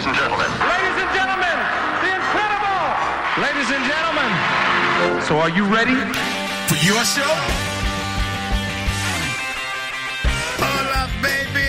ladies and gentlemen. Ladies and gentlemen, the incredible! Ladies and gentlemen, so are you ready? For your show? Hola, baby.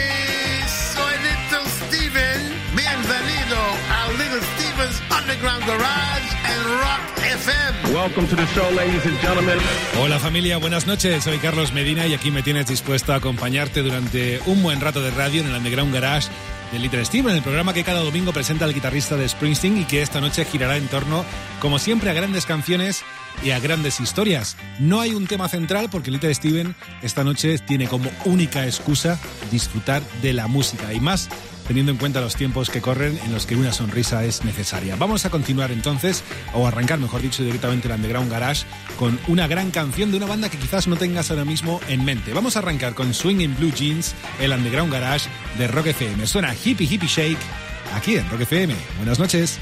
Soy Little Steven. Bienvenido a Little Steven's Underground Garage and Rock FM. Welcome to the show, ladies and gentlemen. Hola familia, buenas noches. Soy Carlos Medina y aquí me tienes dispuesto a acompañarte durante un buen rato de radio en el Underground Garage de Little Steven, el programa que cada domingo presenta al guitarrista de Springsteen y que esta noche girará en torno, como siempre, a grandes canciones y a grandes historias. No hay un tema central porque Little Steven esta noche tiene como única excusa disfrutar de la música y más teniendo en cuenta los tiempos que corren en los que una sonrisa es necesaria. Vamos a continuar entonces, o arrancar, mejor dicho, directamente el Underground Garage con una gran canción de una banda que quizás no tengas ahora mismo en mente. Vamos a arrancar con Swing in Blue Jeans, el Underground Garage de Rock FM. Suena Hippie Hippie Shake aquí en Rock FM. Buenas noches.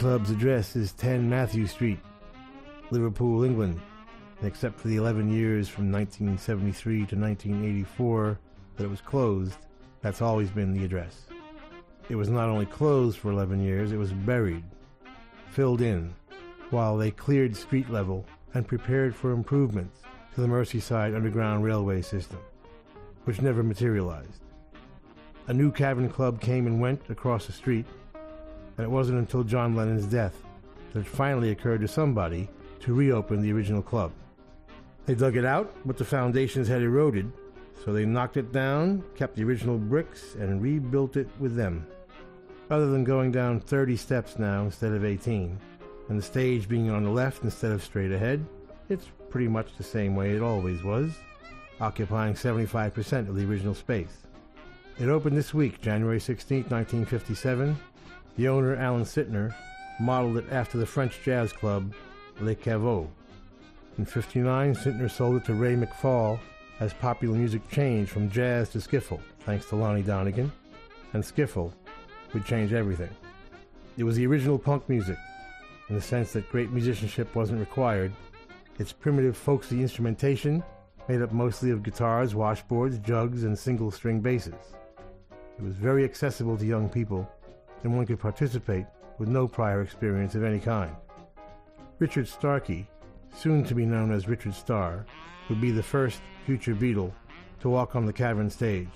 Club's address is 10 Mathew Street, Liverpool, England. And except for the 11 years from 1973 to 1984 that it was closed, that's always been the address. It was not only closed for 11 years, it was buried, filled in, while they cleared street level and prepared for improvements to the Merseyside Underground Railway system, which never materialized. A new Cavern Club came and went across the street, and it wasn't until John Lennon's death that it finally occurred to somebody to reopen the original club. They dug it out, but the foundations had eroded, so they knocked it down, kept the original bricks, and rebuilt it with them. Other than going down 30 steps now instead of 18, and the stage being on the left instead of straight ahead, it's pretty much the same way it always was, occupying 75% of the original space. It opened this week, January 16, 1957, the owner, Alan Sytner, modeled it after the French jazz club Le Caveau. In 59, Sytner sold it to Ray McFall as popular music changed from jazz to skiffle, thanks to Lonnie Donegan, and skiffle would change everything. It was the original punk music, in the sense that great musicianship wasn't required. Its primitive, folksy instrumentation, made up mostly of guitars, washboards, jugs, and single string basses. It was very accessible to young people, and one could participate with no prior experience of any kind. Richard Starkey, soon to be known as Richard Starr, would be the first future Beatle to walk on the cavern stage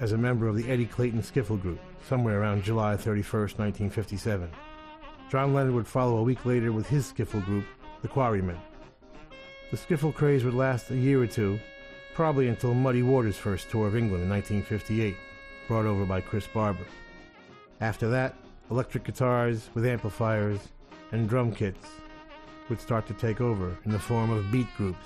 as a member of the Eddie Clayton Skiffle Group, somewhere around July 31st, 1957. John Lennon would follow a week later with his skiffle group, the Quarrymen. The skiffle craze would last a year or two, probably until Muddy Waters' first tour of England in 1958, brought over by Chris Barber. After that, electric guitars with amplifiers and drum kits would start to take over in the form of beat groups,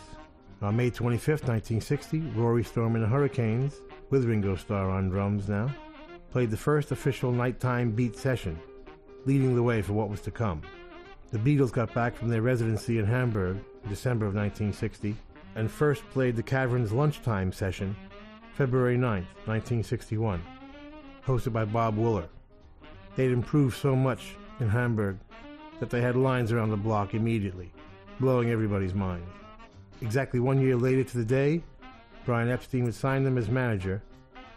On May 25, 1960, Rory Storm and the Hurricanes, with Ringo Starr on drums now, played the first official nighttime beat session, leading the way for what was to come. The Beatles got back from their residency in Hamburg in December of 1960 and first played the Cavern's lunchtime session February 9, 1961, hosted by Bob Wooler. They'd improved so much in Hamburg that they had lines around the block immediately, blowing everybody's mind. Exactly one year later to the day, Brian Epstein would sign them as manager,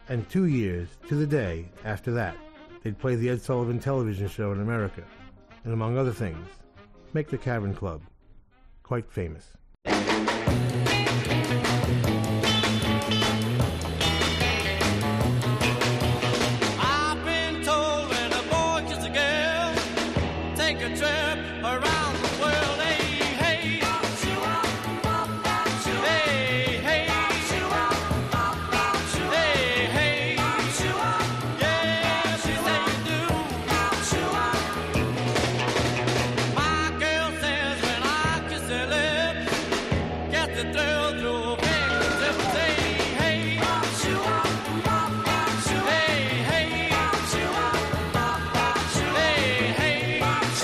and two years to the day after that, they'd play the Ed Sullivan television show in America, and among other things, make the Cavern Club quite famous.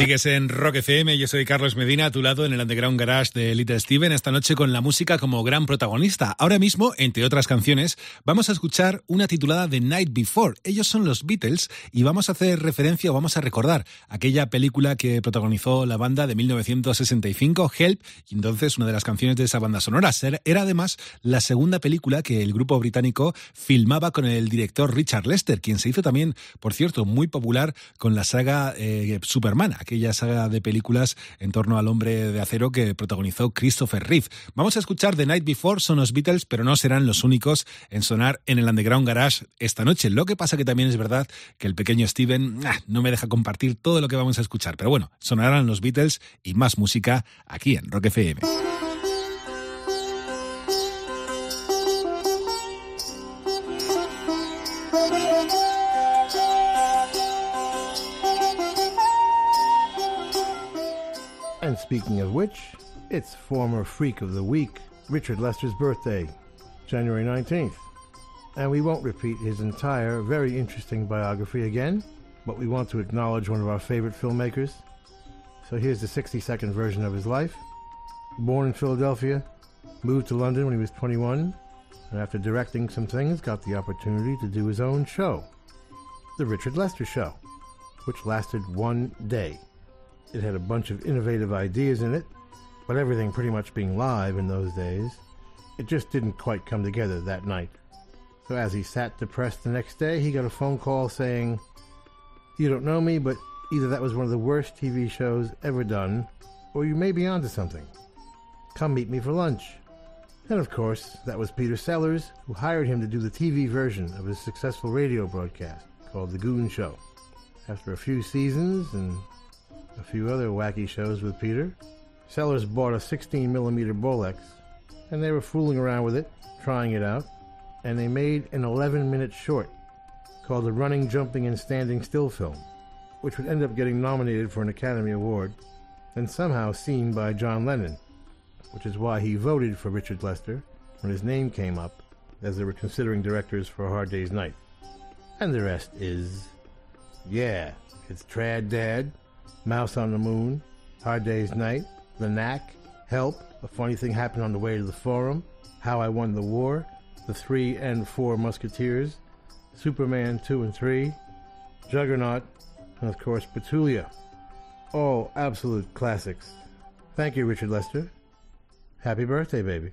Sigues en Rock FM, yo soy Carlos Medina, a tu lado en el Underground Garage de Little Steven, esta noche con la música como gran protagonista. Ahora mismo, entre otras canciones, vamos a escuchar una titulada The Night Before. Ellos son los Beatles y vamos a hacer referencia o vamos a recordar aquella película que protagonizó la banda de 1965, Help, y entonces una de las canciones de esa banda sonora. Era además la segunda película que el grupo británico filmaba con el director Richard Lester, quien se hizo también, por cierto, muy popular con la saga eh, Superman, saga de películas en torno al hombre de acero que protagonizó Christopher Reeve. Vamos a escuchar The Night Before, son los Beatles, pero no serán los únicos en sonar en el Underground Garage esta noche. Lo que pasa que también es verdad que el pequeño Steven ah, no me deja compartir todo lo que vamos a escuchar, pero bueno, sonarán los Beatles y más música aquí en Rock FM. And speaking of which, it's former Freak of the Week, Richard Lester's birthday, January 19th. And we won't repeat his entire, very interesting biography again, but we want to acknowledge one of our favorite filmmakers. So here's the 60 second version of his life. Born in Philadelphia, moved to London when he was 21, and after directing some things, got the opportunity to do his own show, The Richard Lester Show, which lasted one day. It had a bunch of innovative ideas in it, but everything pretty much being live in those days, it just didn't quite come together that night. So as he sat depressed the next day, he got a phone call saying, You don't know me, but either that was one of the worst TV shows ever done, or you may be onto something. Come meet me for lunch. And of course, that was Peter Sellers, who hired him to do the TV version of his successful radio broadcast called The Goon Show. After a few seasons and a few other wacky shows with Peter, Sellers bought a 16 millimeter Bolex, and they were fooling around with it, trying it out, and they made an 11 minute short called the Running, Jumping, and Standing Still film, which would end up getting nominated for an Academy Award and somehow seen by John Lennon, which is why he voted for Richard Lester when his name came up as they were considering directors for A Hard Day's Night. And the rest is, yeah, it's Trad Dad, Mouse on the Moon, Hard Day's Night, The Knack, Help, A Funny Thing Happened on the Way to the Forum, How I Won the War, The Three and Four Musketeers, Superman 2 and 3, Juggernaut, and of course Petulia. All absolute classics. Thank you, Richard Lester. Happy birthday, baby.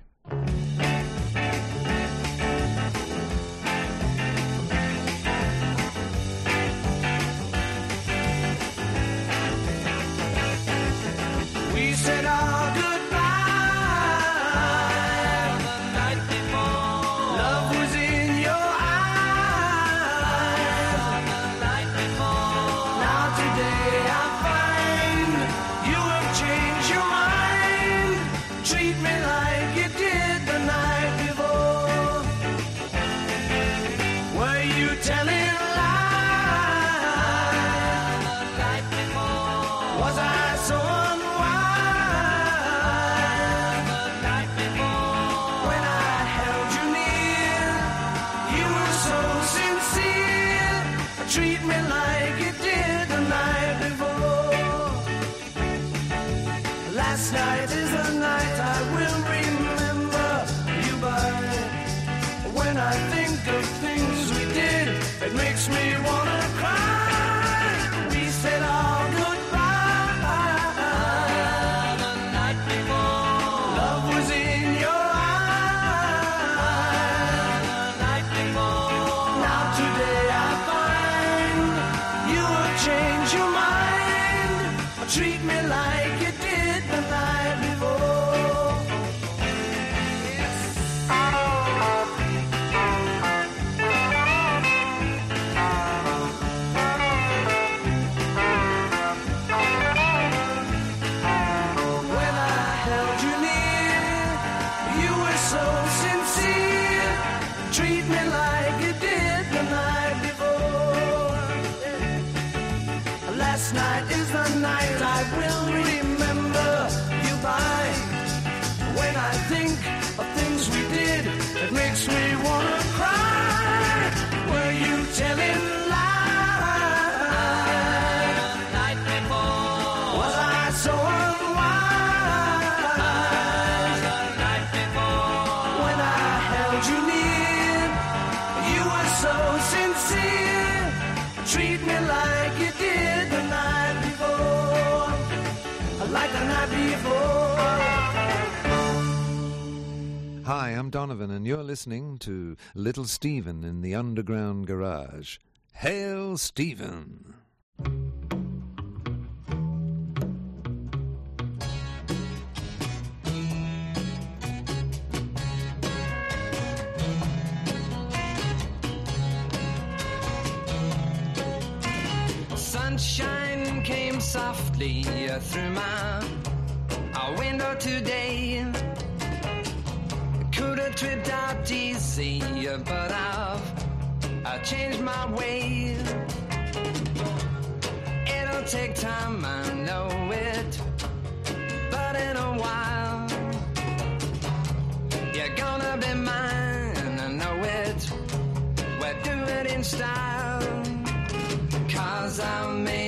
and you're listening to Little Steven in the Underground Garage. Hail Steven! Sunshine came softly through my window today tripped out DC, but I've I changed my ways. It'll take time, I know it, but in a while you're gonna be mine. I know it. We're doing it in style, cause I made.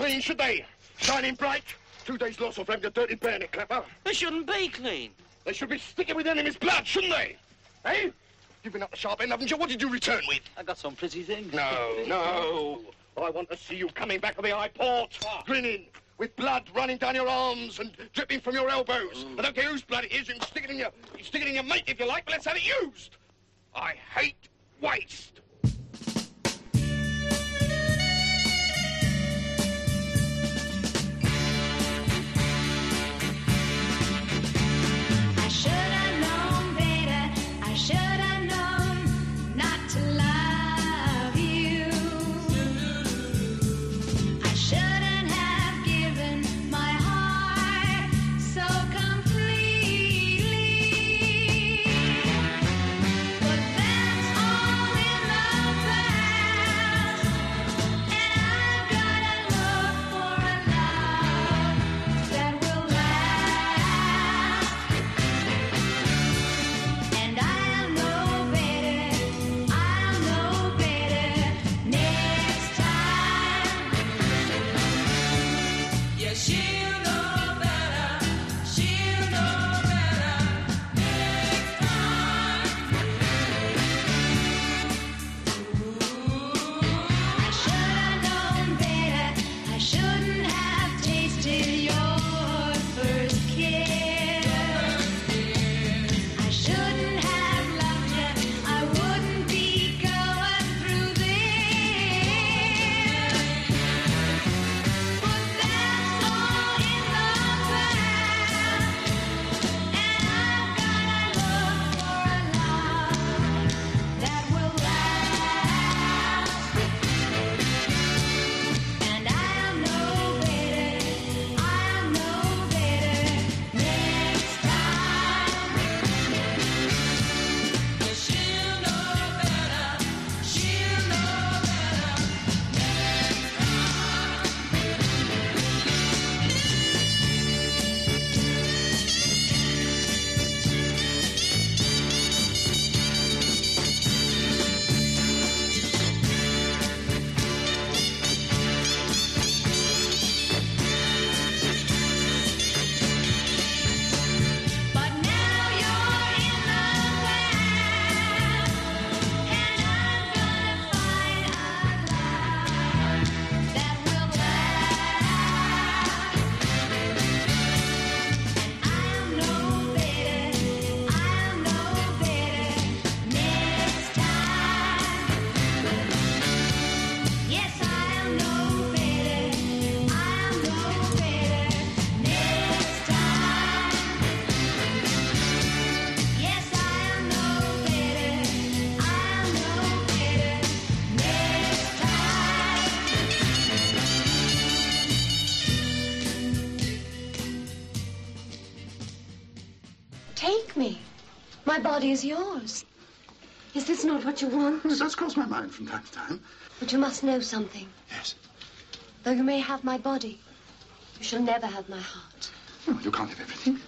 Clean, should they? Shining bright. Two days loss off having a dirty bayonet clapper. They shouldn't be clean. They should be sticking with enemy's blood, shouldn't they? Eh? You've been up the sharp end, haven't you? What did you return with? I got some pretty things. No, no. I want to see you coming back to the high port, grinning, with blood running down your arms and dripping from your elbows. I don't care whose blood it is. You can stick it in your, you stick it in your mate if you like, but let's have it used. I hate waste. My body is yours. Is this not what you want? It does cross my mind from time to time. But you must know something. Yes. Though you may have my body, you shall never have my heart. Oh, you can't have everything.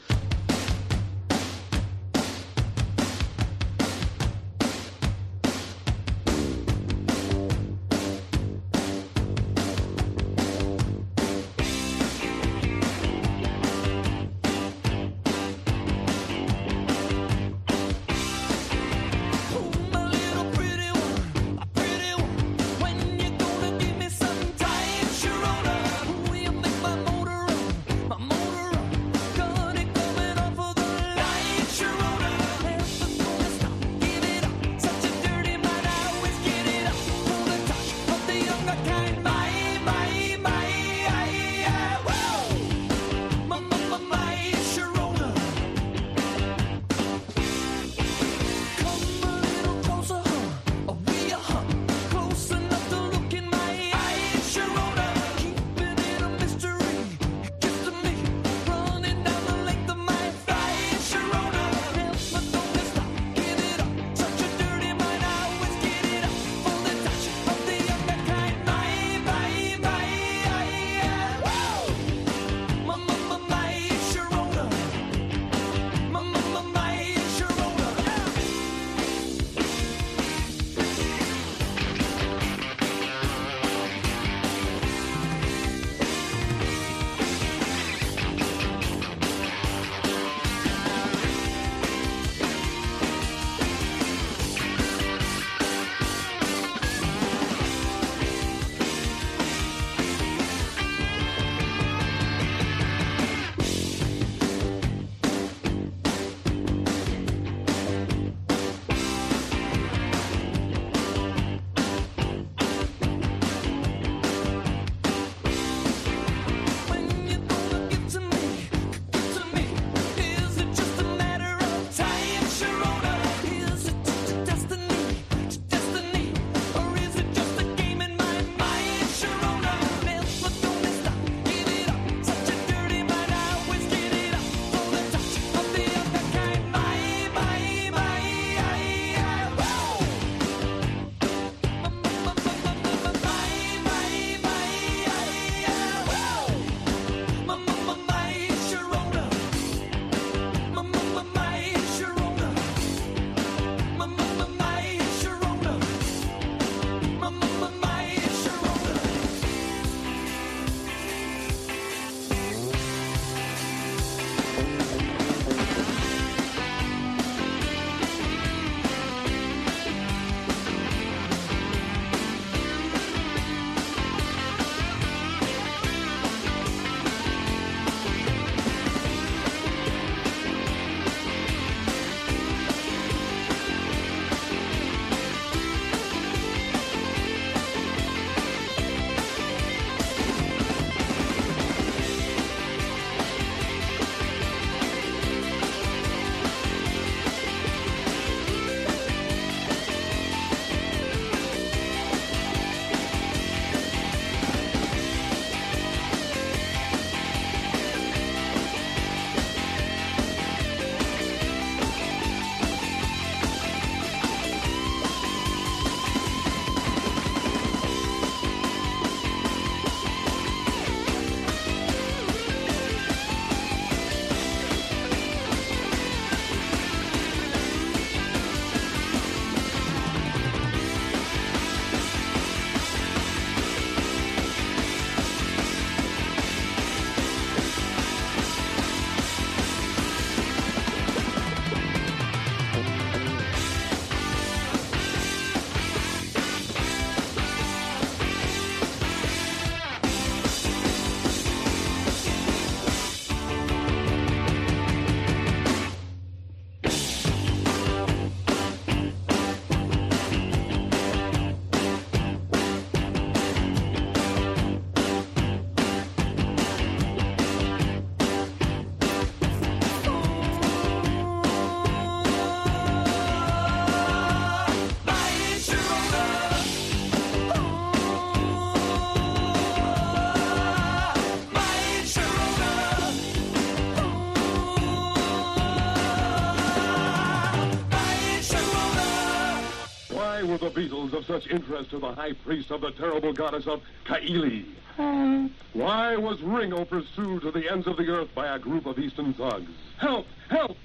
Beatles of such interest to the high priest of the terrible goddess of Kaili? Um, why was Ringo pursued to the ends of the earth by a group of Eastern thugs? Help! Help!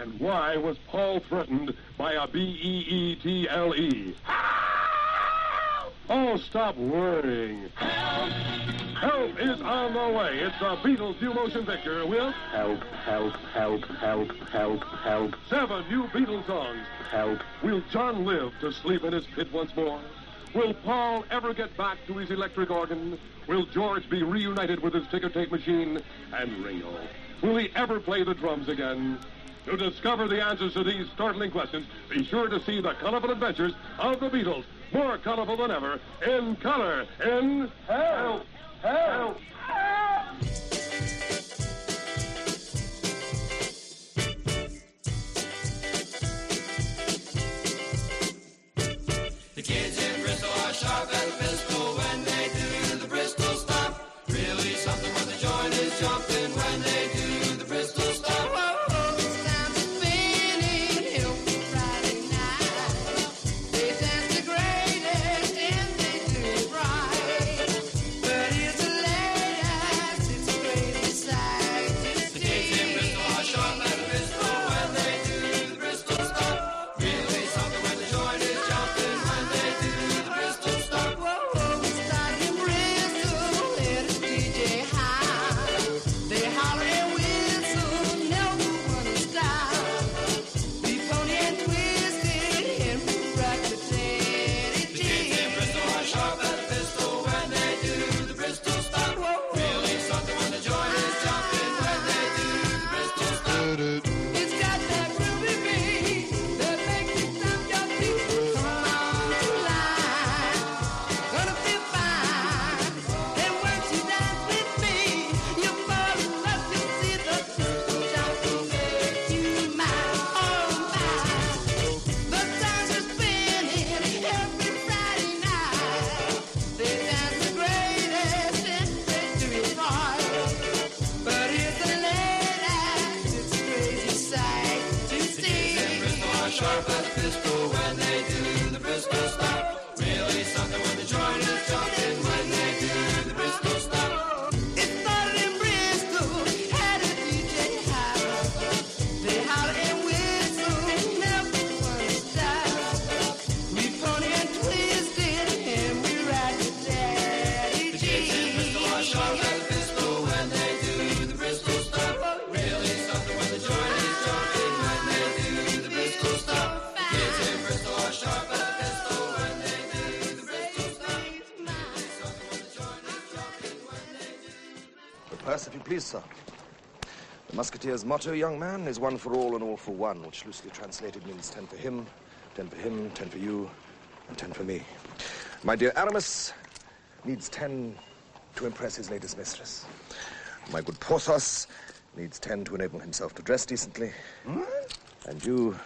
And why was Paul threatened by a E B-E-E-T-L-E? Oh, stop worrying. Help Help is on the way. It's the Beatles new motion picture with Help, Help, Help, Help, Help, Help. Seven new Beatles songs. Help. Will John live to sleep in his pit once more? Will Paul ever get back to his electric organ? Will George be reunited with his ticker tape machine? And Ringo, will he ever play the drums again? To discover the answers to these startling questions, be sure to see the colorful adventures of the Beatles, more colorful than ever, in color, in Help! Help! The Musketeer's motto, young man, is one for all and all for one, which loosely translated means ten for him, ten for him, ten for you, and ten for me. My dear Aramis needs ten to impress his latest mistress. My good Porthos needs ten to enable himself to dress decently. Hmm? And you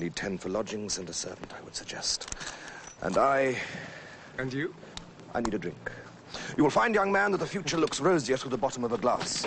need ten for lodgings and a servant, I would suggest. And I. And you? I need a drink. You will find, young man, that the future looks rosier through the bottom of a glass.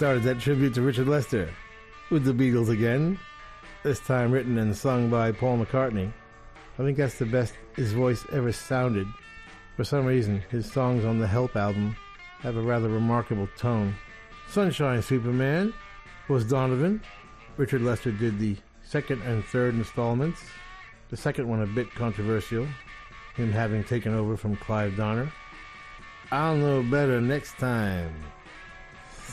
Started that tribute to Richard Lester with the Beatles again, this time written and sung by Paul McCartney. I think that's the best his voice ever sounded. For some reason, his songs on the Help album have a rather remarkable tone. Sunshine Superman was Donovan. Richard Lester did the second and third installments. The second one a bit controversial, him having taken over from Clive Donner. I'll know better next time.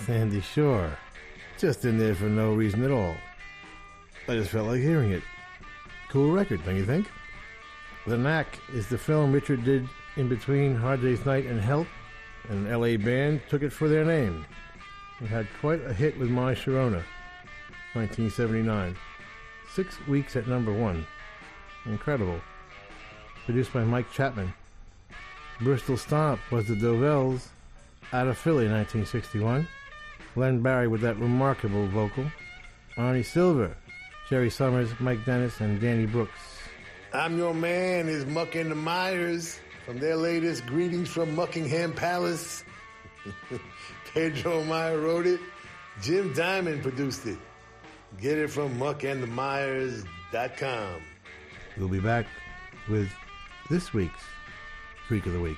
Sandy Shore. Just in there for no reason at all. I just felt like hearing it. Cool record, don't you think? The Knack is the film Richard did in between Hard Day's Night and Help. And an LA band took it for their name. It had quite a hit with My Sharona, 1979. Six weeks at number one. Incredible. Produced by Mike Chapman. Bristol Stomp was the Dovells out of Philly, 1961. Len Barry with that remarkable vocal. Arnie Silver, Jerry Summers, Mike Dennis, and Danny Brooks. I'm your man, is Muck and the Mires from their latest Greetings from Muckingham Palace. Pedro Meyer wrote it. Jim Diamond produced it. Get it from muckandthemires.com. We'll be back with this week's Freak of the Week.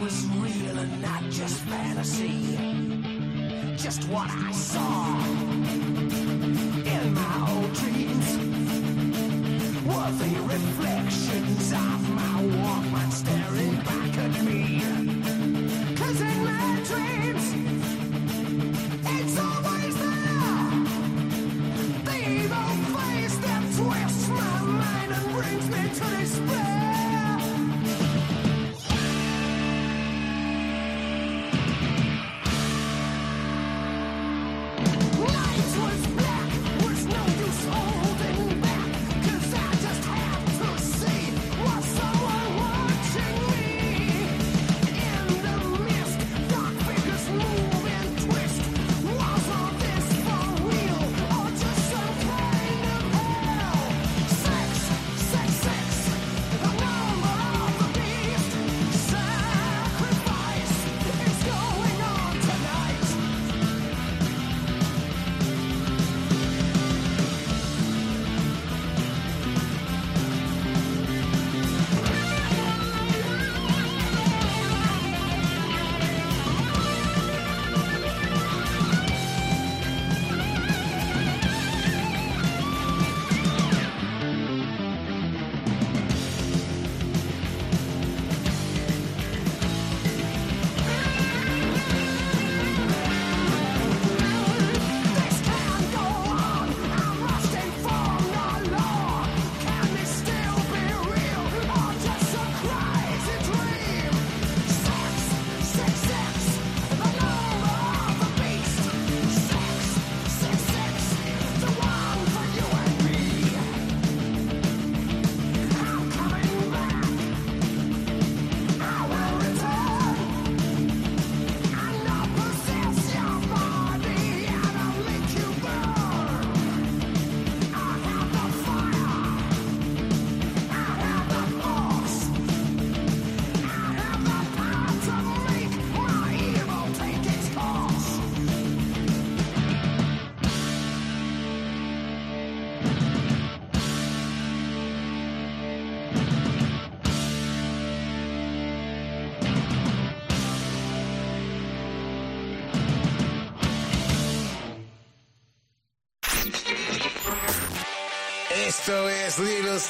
was real and not just fantasy? Just what I saw in my old dreams were the reflections of my Walkman staring back at me.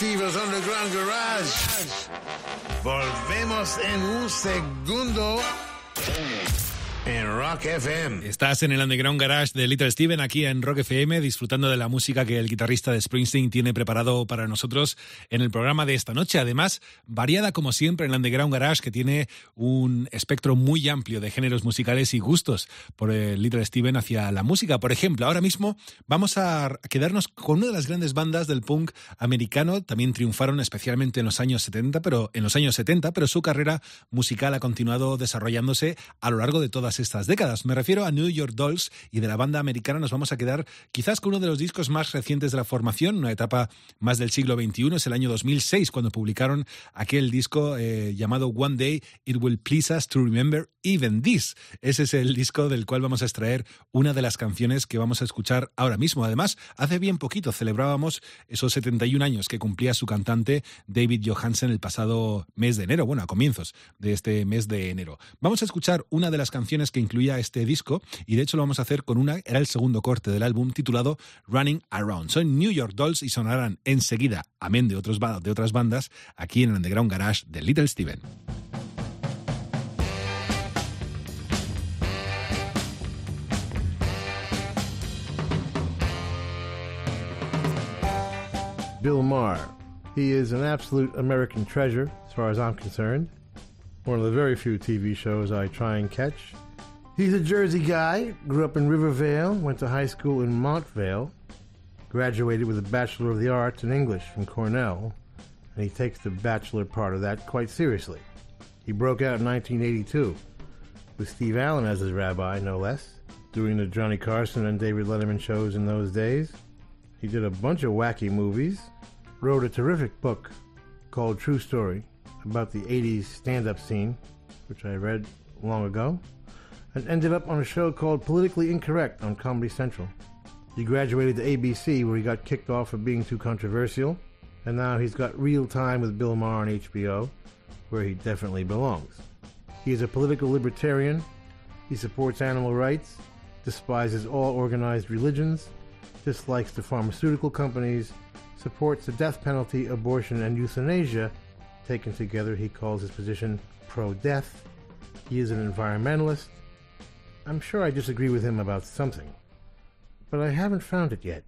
Steve's Underground Garage. Volvemos en un segundo. Rock FM. Estás en el Underground Garage de Little Steven aquí en Rock FM disfrutando de la música que el guitarrista de Springsteen tiene preparado para nosotros en el programa de esta noche. Además, variada como siempre en el Underground Garage que tiene un espectro muy amplio de géneros musicales y gustos por el Little Steven hacia la música. Por ejemplo, ahora mismo vamos a quedarnos con una de las grandes bandas del punk americano. También triunfaron especialmente en los años 70, pero en los años 70, pero su carrera musical ha continuado desarrollándose a lo largo de todas estas décadas. Me refiero a New York Dolls y de la banda americana nos vamos a quedar quizás con uno de los discos más recientes de la formación, una etapa más del siglo XXI, es el año 2006 cuando publicaron aquel disco eh, llamado One Day It Will Please Us to Remember Even This. Ese es el disco del cual vamos a extraer una de las canciones que vamos a escuchar ahora mismo. Además, hace bien poquito celebrábamos esos 71 años que cumplía su cantante David Johansen el pasado mes de enero, bueno, a comienzos de este mes de enero. Vamos a escuchar una de las canciones que incluía este disco y de hecho lo vamos a hacer con una, era el segundo corte del álbum titulado Running Around. Son New York Dolls y sonarán enseguida, amén de, otros, de otras bandas, aquí en el Underground Garage de Little Steven. Bill Maher. He is an absolute American treasure, as far as I'm concerned. One of the very few TV shows I try and catch. He's a Jersey guy, grew up in River Vale, went to high school in Montvale, graduated with a Bachelor of the Arts in English from Cornell, and he takes the bachelor part of that quite seriously. He broke out in 1982 with Steve Allen as his rabbi, no less, doing the Johnny Carson and David Letterman shows in those days. He did a bunch of wacky movies, wrote a terrific book called True Story about the 80s stand up scene, which I read long ago, and ended up on a show called Politically Incorrect on Comedy Central. He graduated to ABC, where he got kicked off for being too controversial, and now he's got real time with Bill Maher on HBO, where he definitely belongs. He is a political libertarian, he supports animal rights, despises all organized religions, dislikes the pharmaceutical companies, supports the death penalty, abortion, and euthanasia. Taken together, he calls his position pro death. He is an environmentalist. I'm sure I disagree with him about something, but I haven't found it yet.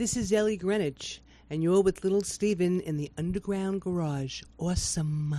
This is Ellie Greenwich, and you're with Little Steven in the Underground Garage. Awesome.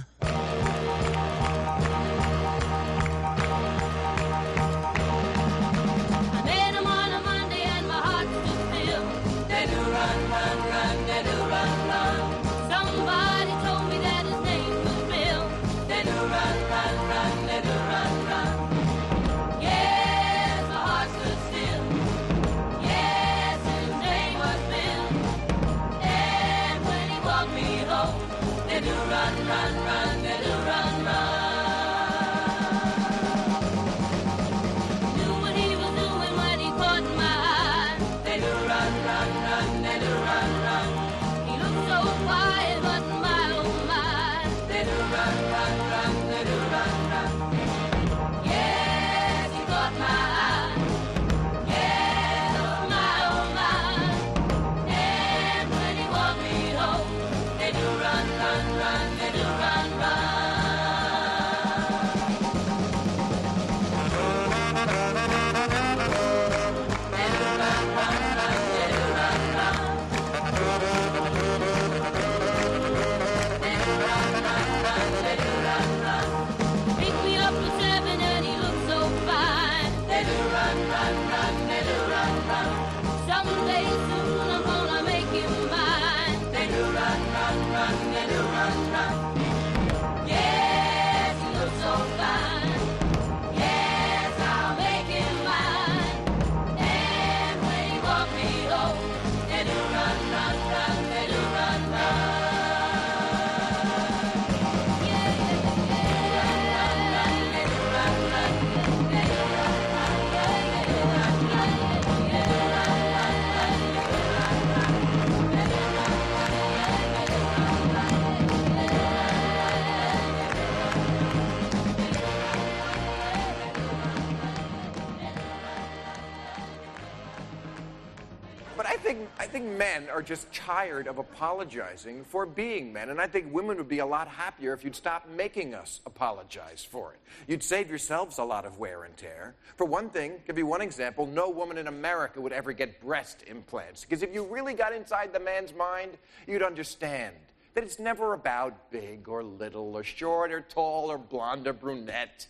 Think men are just tired of apologizing for being men, and I think women would be a lot happier if you'd stop making us apologize for it. You'd save yourselves a lot of wear and tear. For one thing, give you one example: no woman in America would ever get breast implants, because if you really got inside the man's mind, you'd understand that it's never about big or little, or short or tall, or blonde or brunette.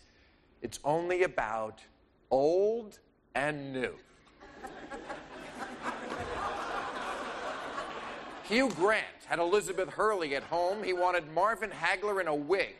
It's only about old and new. Hugh Grant had Elizabeth Hurley at home. He wanted Marvin Hagler in a wig.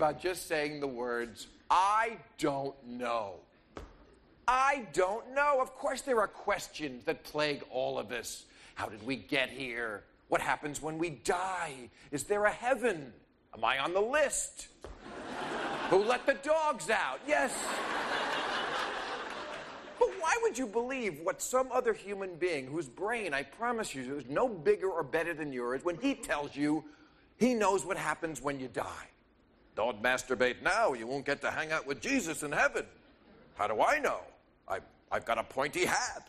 About just saying the words, I don't know? I don't know. Of course, there are questions that plague all of us. How did we get here? What happens when we die? Is there a heaven? Am I on the list? Who let the dogs out? Yes. But why would you believe what some other human being, whose brain, I promise you, is no bigger or better than yours, when he tells you he knows what happens when you die? Don't masturbate now, you won't get to hang out with Jesus in heaven. How do I know? I, I've got a pointy hat.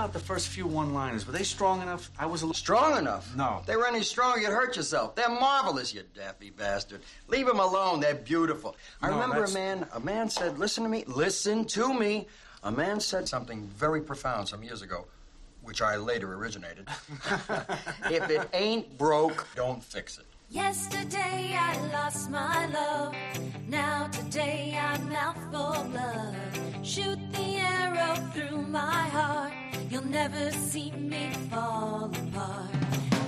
About the first few one-liners? Were they strong enough? I was a little Strong enough? No. If they were any stronger, you'd hurt yourself. They're marvelous, you daffy bastard. Leave them alone. They're beautiful. I No, remember that's- a man. A man said, "Listen to me. Listen to me." A man said something very profound some years ago, which I later originated. if it ain't broke, don't fix it. Yesterday I lost my love. Now today I'm out for blood. Shoot the arrow through my heart. You'll never see me fall apart.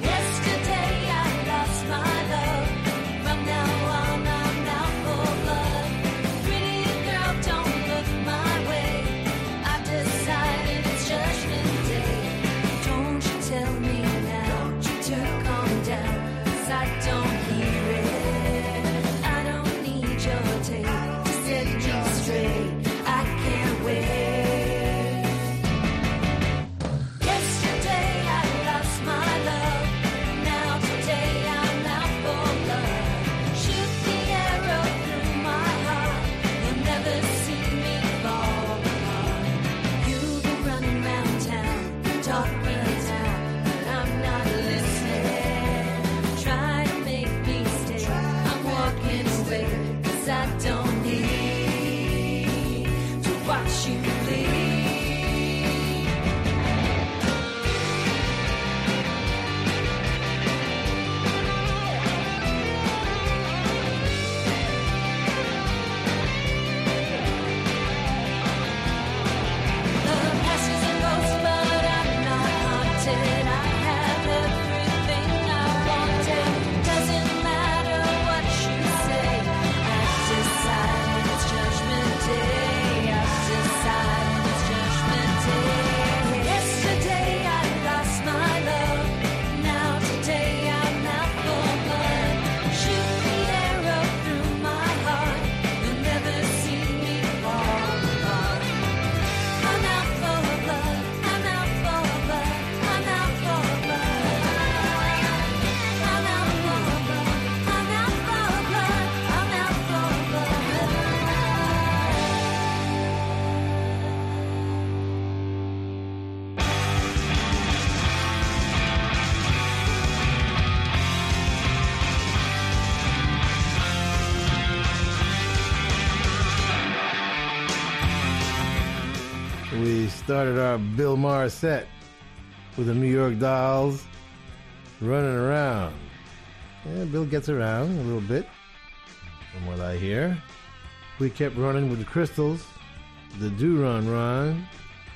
Yesterday I lost my love. From now on I'm Bill set with the New York Dolls running around. Yeah, Bill gets around a little bit, from what I hear. We kept running with the Crystals, the Do Run Run,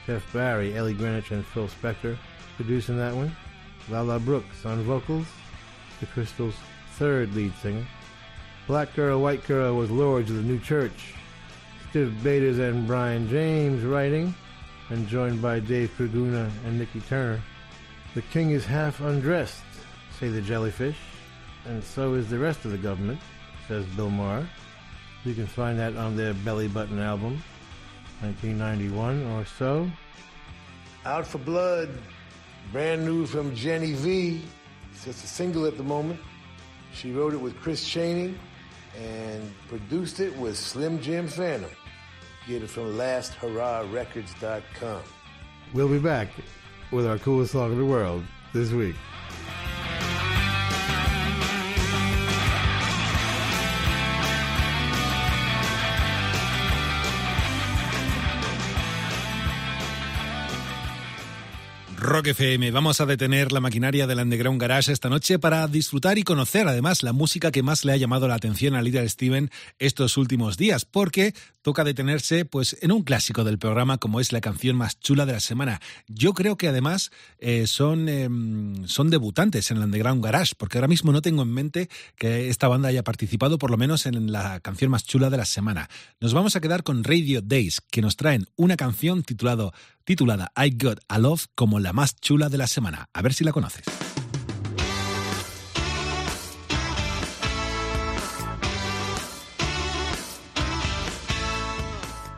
Jeff Barry, Ellie Greenwich, and Phil Spector producing that one. Lala Brooks on vocals, the Crystals' third lead singer. Black Girl, White Girl was Lords of the New Church. Stiv Bators and Brian James writing, and joined by Dave Tregunna and Nikki Turner. The king is half undressed, say the jellyfish, and so is the rest of the government, says Bill Maher. You can find that on their Belly Button album, 1991 or so. Out for Blood, brand new from Jenny V. It's just a single at the moment. She wrote it with Chris Cheney and produced it with Slim Jim Phantom. Get it from LastHurrahRecords.com. We'll be back with our coolest song in the world this week. Rock FM. Vamos a detener la maquinaria del Underground Garage esta noche para disfrutar y conocer además la música que más le ha llamado la atención a Little Steven estos últimos días, porque toca detenerse pues en un clásico del programa como es la canción más chula de la semana. Yo creo que además eh, son, eh, son debutantes en el Underground Garage, porque ahora mismo no tengo en mente que esta banda haya participado por lo menos en la canción más chula de la semana. Nos vamos a quedar con Radio Days, que nos traen una canción titulado titulada I Got a Love como la más chula de la semana. A ver si la conoces.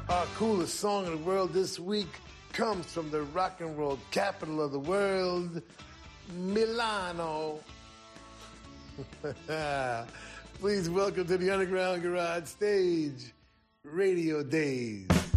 Our coolest song in the world this week comes from the rock and roll capital of the world, Milano. Please welcome to the Underground Garage stage, Radio Days.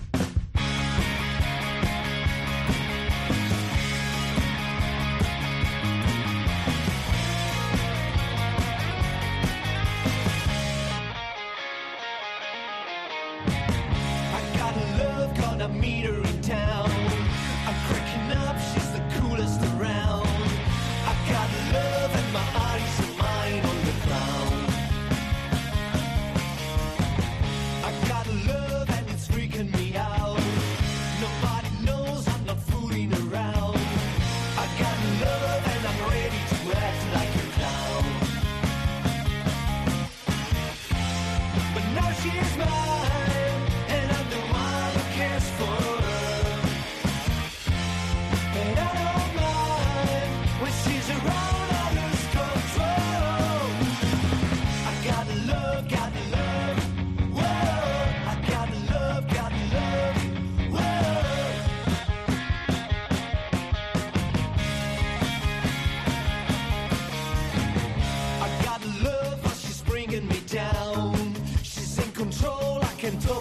Control, I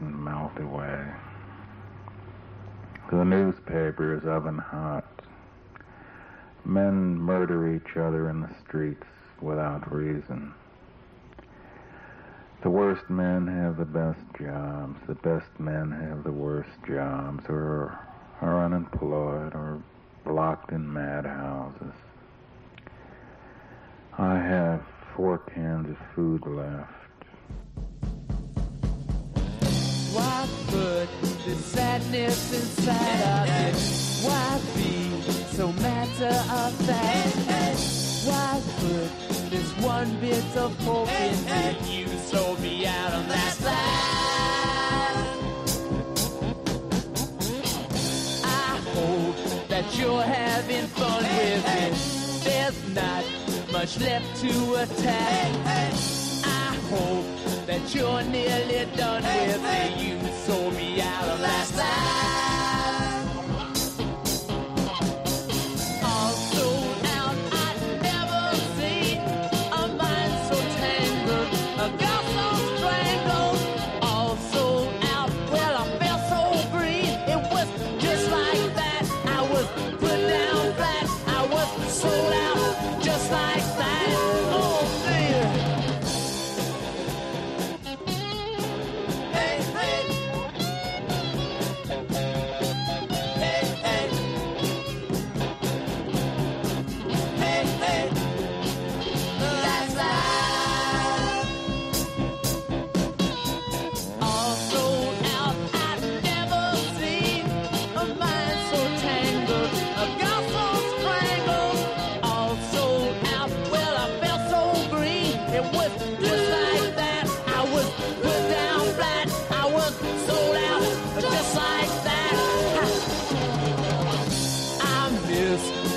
and melt away. The newspaper is oven hot. Men murder each other in the streets without reason. The worst men have the best jobs. The best men have the worst jobs or are unemployed or locked in madhouses. I have four cans of food left. Why put the sadness inside of it? Why be so matter of fact? Why put this one bit of hope in you sold me out on that side? I hope that you're having fun with it. There's not much left to attack. I hope that you're nearly done with. me. You sold me out of last time.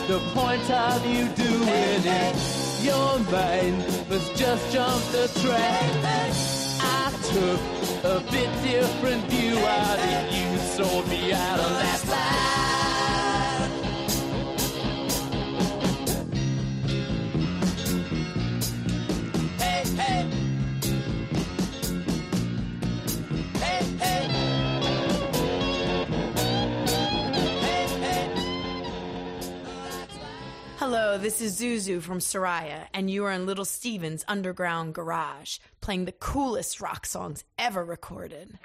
the point of you doing it. Your mind was just jumped the track. I took a bit different view out of you, sold me out of that. This is Zuzu from Soraya, and you are in Little Steven's underground garage playing the coolest rock songs ever recorded.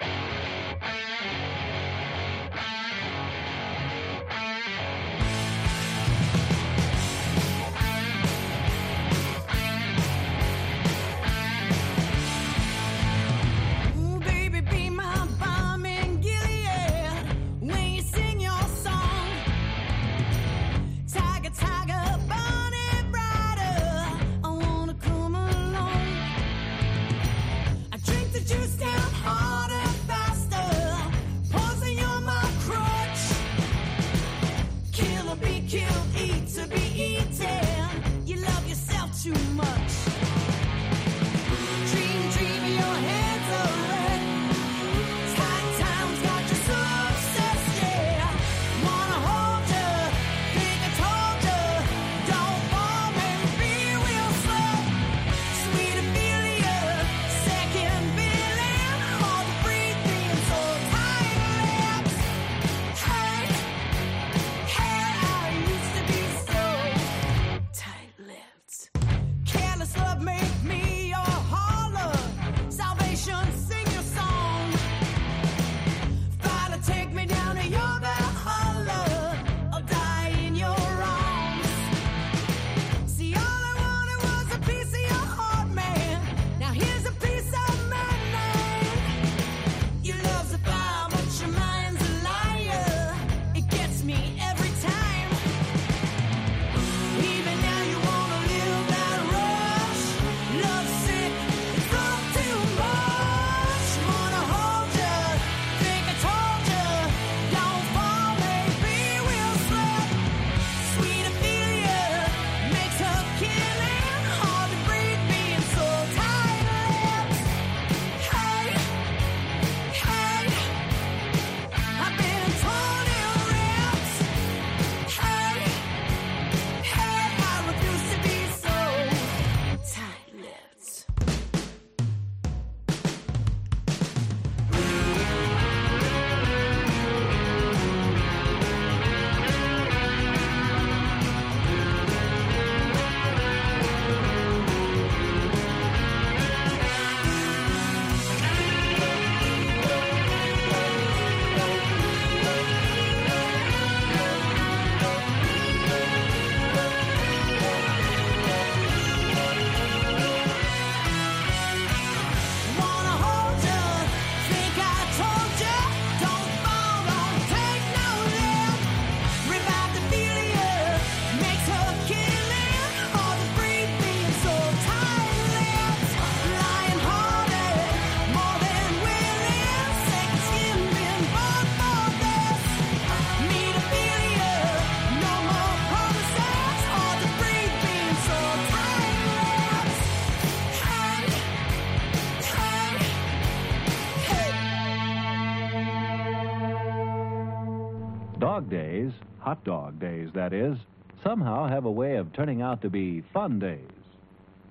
hot dog days that is, somehow have a way of turning out to be fun days.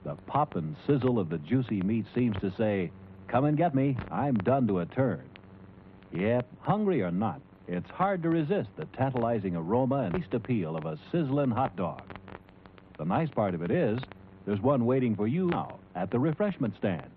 The pop and sizzle of the juicy meat seems to say, Come and get me, I'm done to a turn. Yep, hungry or not, it's hard to resist the tantalizing aroma and taste appeal of a sizzling hot dog. The nice part of it is, there's one waiting for you now at the refreshment stand.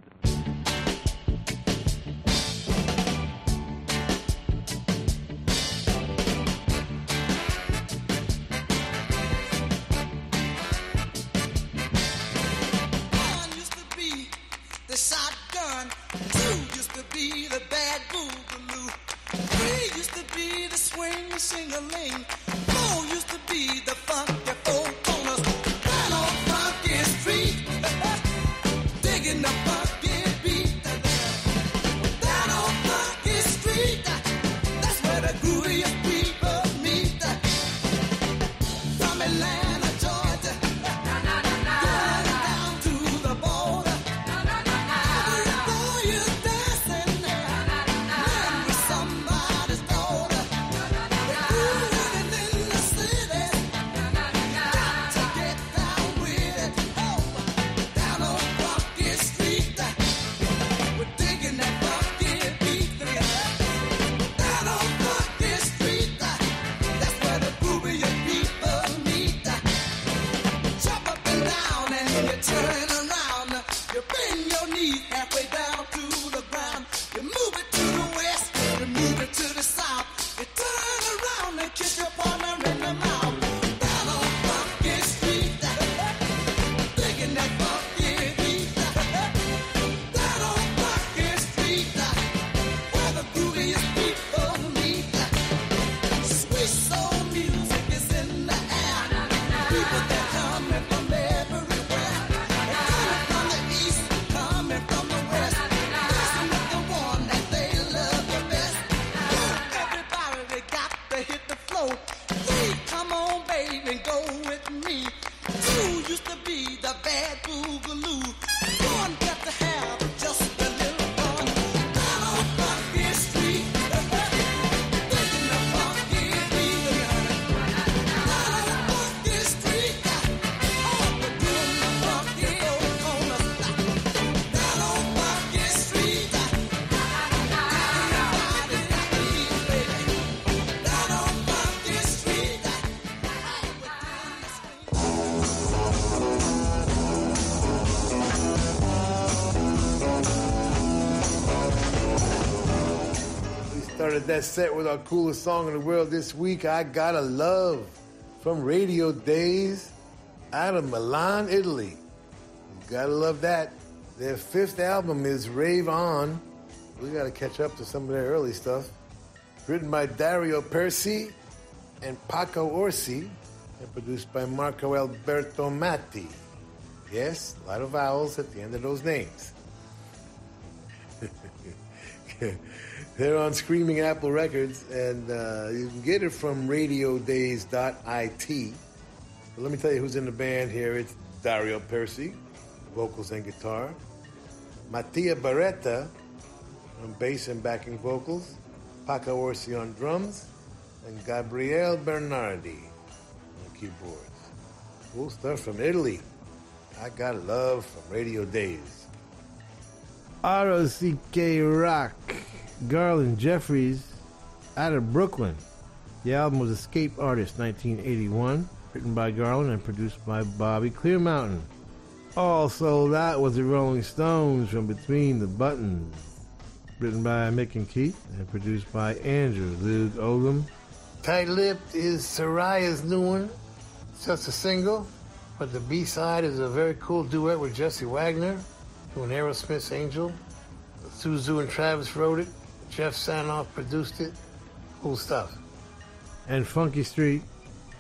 That set with our coolest song in the world this week, I Gotta Love, from Radio Days out of Milan, Italy. You gotta love that. Their fifth album is Rave On. We gotta catch up to some of their early stuff. Written by Dario Persi and Paco Orsi, and produced by Marco Alberto Matti. Yes, a lot of vowels at the end of those names. They're on Screaming Apple Records, and uh, you can get it from radiodays.it. But let me tell you who's in the band here. It's Dario Persi, vocals and guitar. Mattia Barretta on bass and backing vocals. Paco Orsi on drums. And Gabriele Bernardi on keyboards. Cool stuff from Italy. I got love from Radio Days. R.O.C.K. Rock, Garland Jeffreys, out of Brooklyn. The album was Escape Artist 1981, written by Garland and produced by Bobby Clearmountain. Also, that was the Rolling Stones from Between the Buttons, written by Mick and Keith and produced by Andrew Loog Oldham. Tight Lipped is Soraya's new one. It's just a single, but the B side is a very cool duet with Jesse Wagner doing Aerosmith's Angel. Suzu and Travis wrote it. Jeff Sanoff produced it. Cool stuff. And Funky Street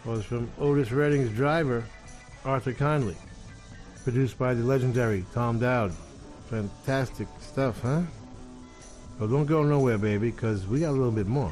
was from Otis Redding's driver, Arthur Conley. Produced by the legendary Tom Dowd. Fantastic stuff, huh? Well, don't go nowhere, baby, because we got a little bit more.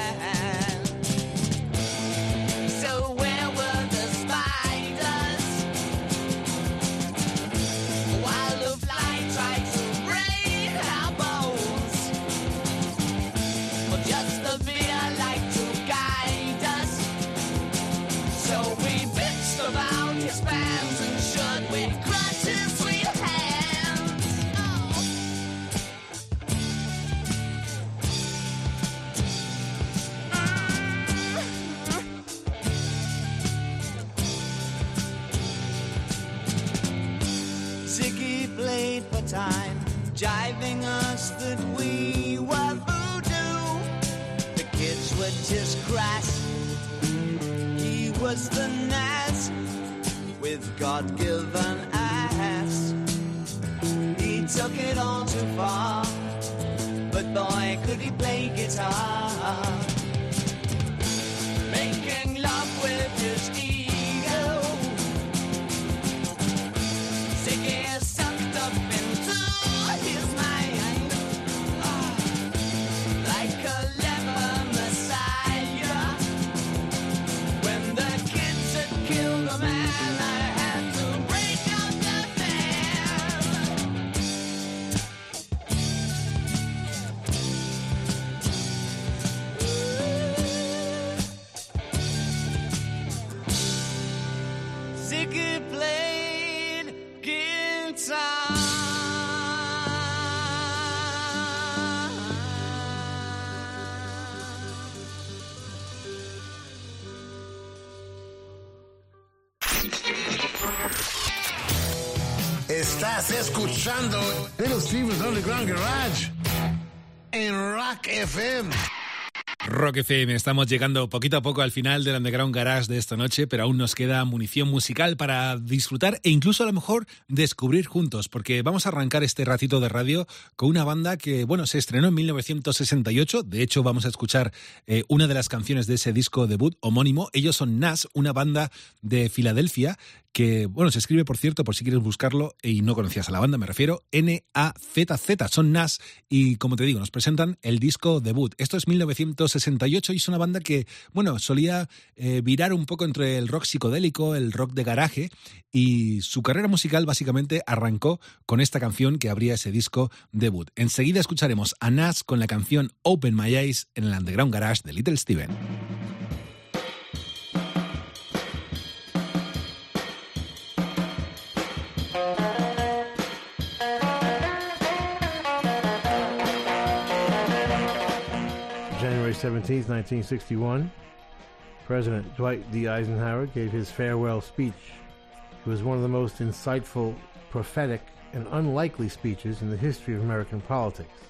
We were voodoo. The kids just. He was with God given ass. He took it all too far, but boy, could he play guitar. Estás escuchando Little Steven's Underground Garage en Rock FM. Rock FM, estamos llegando poquito a poco al final del Underground Garage de esta noche, pero aún nos queda munición musical para disfrutar e incluso a lo mejor descubrir juntos, porque vamos a arrancar este ratito de radio con una banda que, bueno, se estrenó en 1968, de hecho vamos a escuchar eh, una de las canciones de ese disco debut homónimo, ellos son Nas, una banda de Filadelfia que, bueno, se escribe, por cierto, por si quieres buscarlo y no conocías a la banda, me refiero, N-A-Z-Z, son Nas, y como te digo, nos presentan el disco debut. Esto es 1968 y es una banda que, bueno, solía eh, virar un poco entre el rock psicodélico, el rock de garaje, y su carrera musical básicamente arrancó con esta canción que abría ese disco debut. Enseguida escucharemos a Nas con la canción Open My Eyes en el Underground Garage de Little Steven. 17, 1961, President Dwight D. Eisenhower gave his farewell speech. It was one of the most insightful, prophetic, and unlikely speeches in the history of American politics.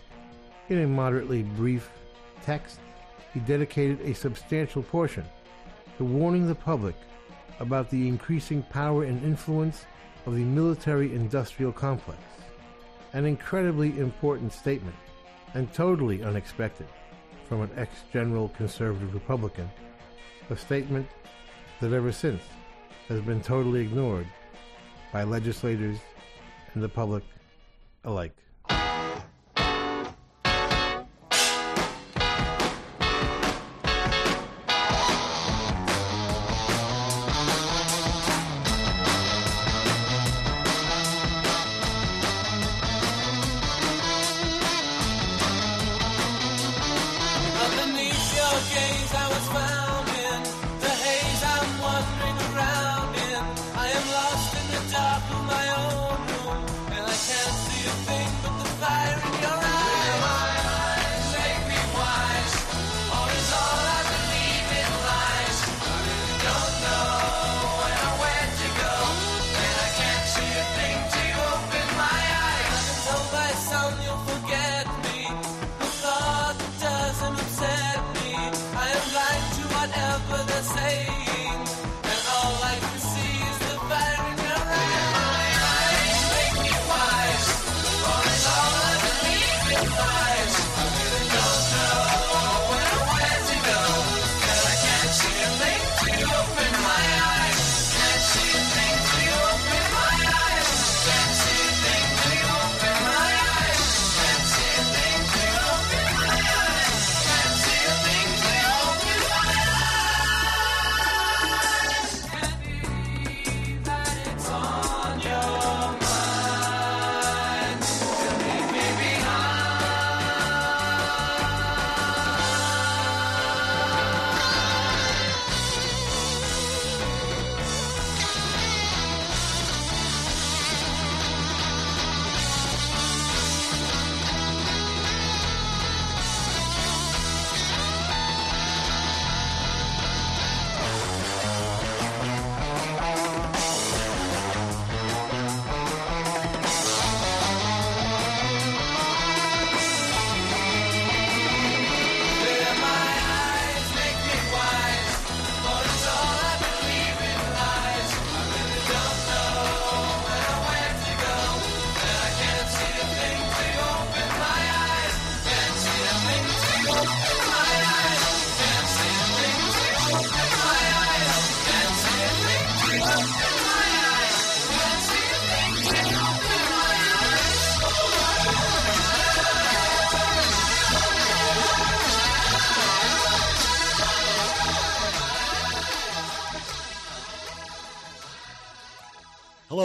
In a moderately brief text, he dedicated a substantial portion to warning the public about the increasing power and influence of the military industrial complex. An incredibly important statement, and totally unexpected from an ex general conservative Republican, a statement that ever since has been totally ignored by legislators and the public alike.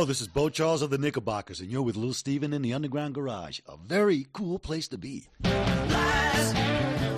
this is Beau Charles of the Knickerbockers, and you're with Little Steven in the Underground Garage, a very cool place to be. Lies.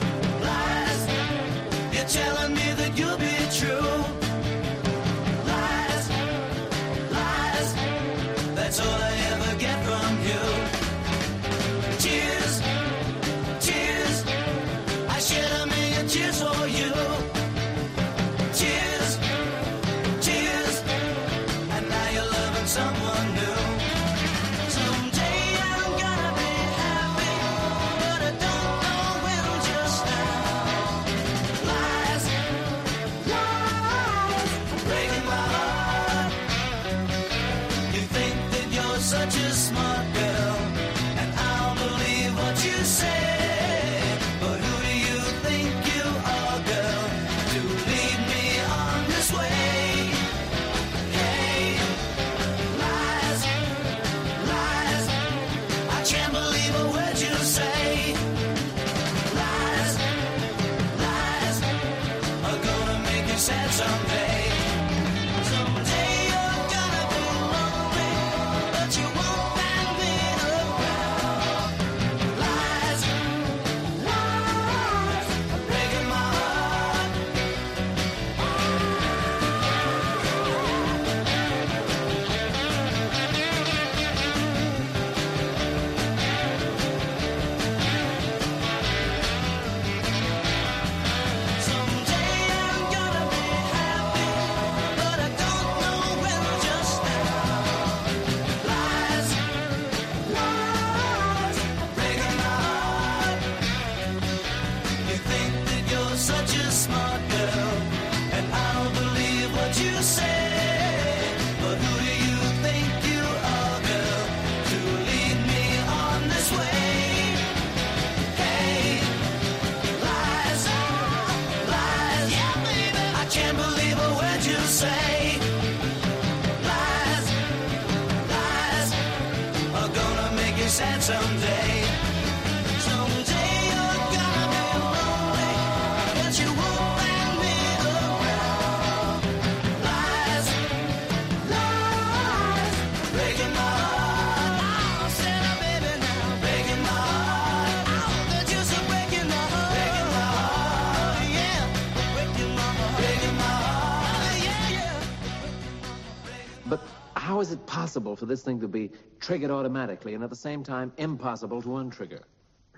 possible for this thing to be triggered automatically and at the same time impossible to untrigger.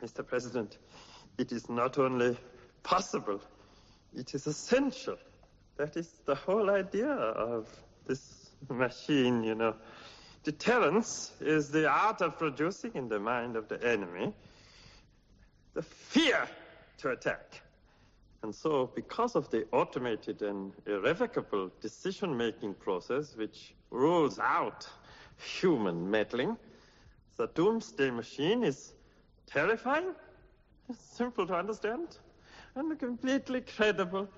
Mr. President, it is not only possible, it is essential. That is the whole idea of this machine, you know. Deterrence is the art of producing in the mind of the enemy the fear to attack. And so, because of the automated and irrevocable decision making process which rules out human meddling. The doomsday machine is terrifying, simple to understand, and completely credible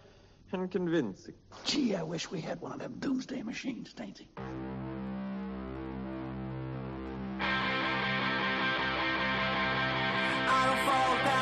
and convincing. Gee, I wish we had one of them doomsday machines, Dainty. I don't fall.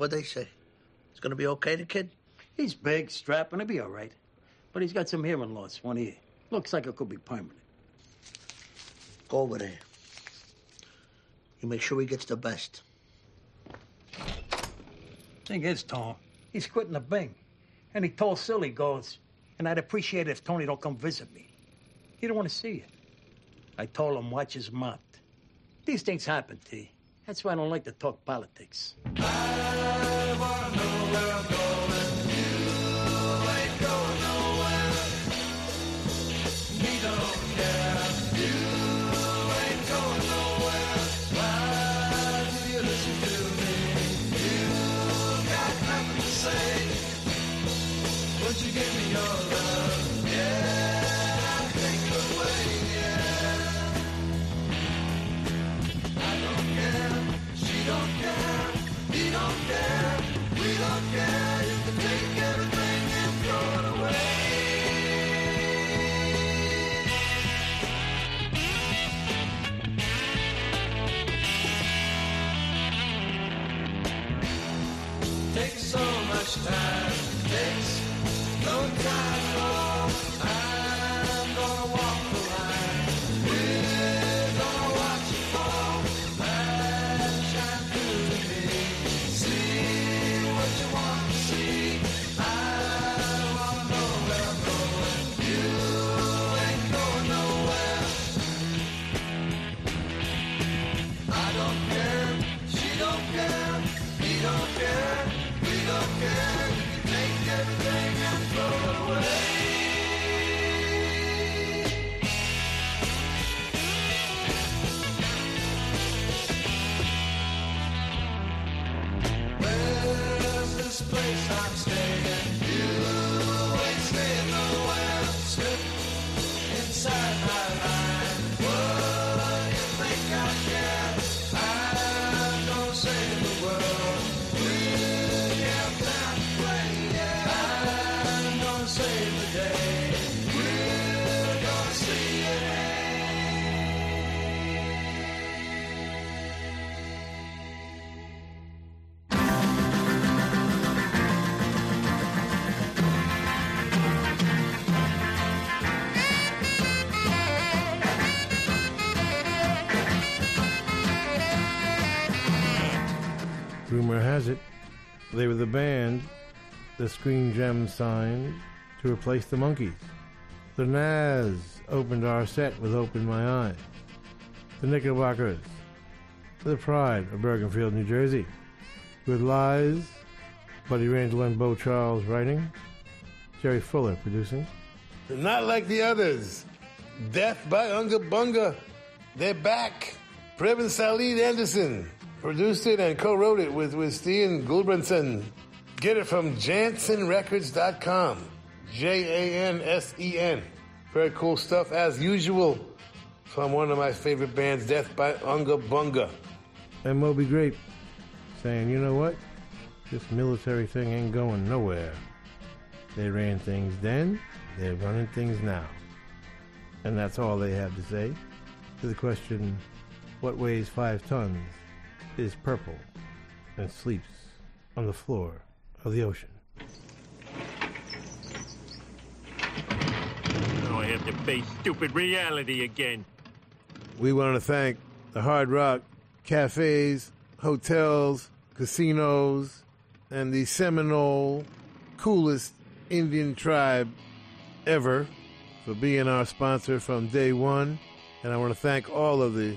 What'd they say? It's gonna be okay, the kid? He's big, strapping, he'll be all right. But he's got some hearing loss, one ear. Looks like it could be permanent. Go over there. You make sure he gets the best. Thing is, Tom, he's quitting the Bing. And he told Silly goes, and I'd appreciate it if Tony don't come visit me. He don't want to see you. I told him watch his mouth. These things happen, T. That's why I don't like to talk politics. Rumor has it, they were the band the Screen Gems signed to replace the Monkees. The Nazz opened our set with Open My Eyes. The Knickerbockers, the Pride of Bergenfield, New Jersey, with Lies, Buddy Randell and Beau Charles writing, Jerry Fuller producing. Not like the others. Death by Unga Bunga. They're back. Previn Salid Anderson produced it and co-wrote it with, with Stian Gulbrandsen. Get it from JansenRecords.com. J-A-N-S-E-N. Very cool stuff as usual from one of my favorite bands, Death by Unga Bunga. And Moby Grape saying, you know what? This military thing ain't going nowhere. They ran things then, they're running things now. And that's all they have to say. To the question, what weighs five tons, is purple, and sleeps on the floor of the ocean. Now I have to face stupid reality again. We want to thank the Hard Rock cafes, hotels, casinos, and the Seminole coolest Indian tribe ever for being our sponsor from day one. And I want to thank all of the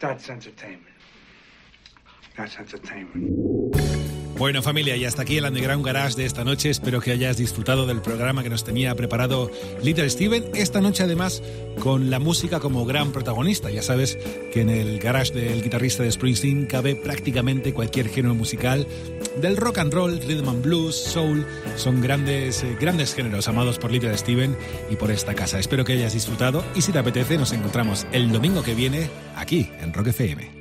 That's entertainment. That's entertainment. Bueno familia, y hasta aquí el Underground Garage de esta noche. Espero que hayas disfrutado del programa que nos tenía preparado Little Steven. Esta noche además con la música como gran protagonista. Ya sabes que en el garage del guitarrista de Springsteen cabe prácticamente cualquier género musical. Del rock and roll, rhythm and blues, soul, son grandes, eh, grandes géneros amados por Little Steven y por esta casa. Espero que hayas disfrutado y si te apetece nos encontramos el domingo que viene aquí en Rock FM.